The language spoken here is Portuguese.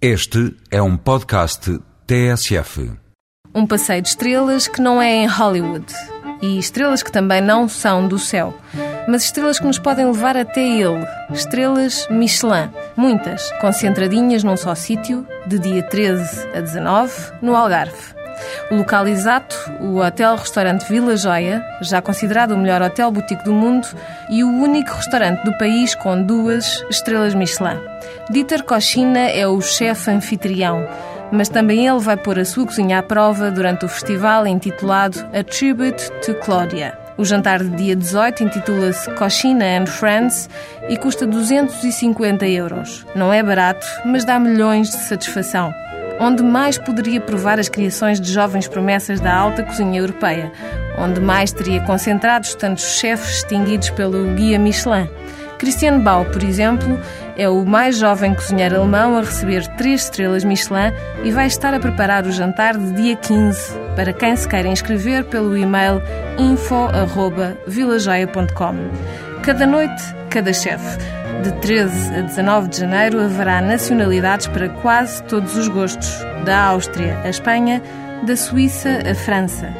Este é um podcast TSF. Um passeio de estrelas que não é em Hollywood. E estrelas que também não são do céu. Mas estrelas que nos podem levar até ele. Estrelas Michelin. Muitas, concentradinhas num só sítio, de dia 13 a 19, no Algarve. O local exato, o Hotel-Restaurante Vila Joia, já considerado o melhor hotel boutique do mundo e o único restaurante do país com duas estrelas Michelin. Dieter Cochina é o chefe anfitrião, mas também ele vai pôr a sua cozinha à prova durante o festival intitulado A Tribute to Claudia. O jantar de dia 18 intitula-se Cochina and Friends e custa 250 euros. Não é barato, mas dá milhões de satisfação onde mais poderia provar as criações de jovens promessas da alta cozinha europeia, onde mais teria concentrados tantos chefes distinguidos pelo Guia Michelin. Christian Bau, por exemplo, é o mais jovem cozinheiro alemão a receber três estrelas Michelin e vai estar a preparar o jantar de dia 15 para quem se queira inscrever pelo e-mail info.vilajoia.com. Cada noite, cada chefe. De 13 a 19 de janeiro haverá nacionalidades para quase todos os gostos, da Áustria à Espanha, da Suíça à França.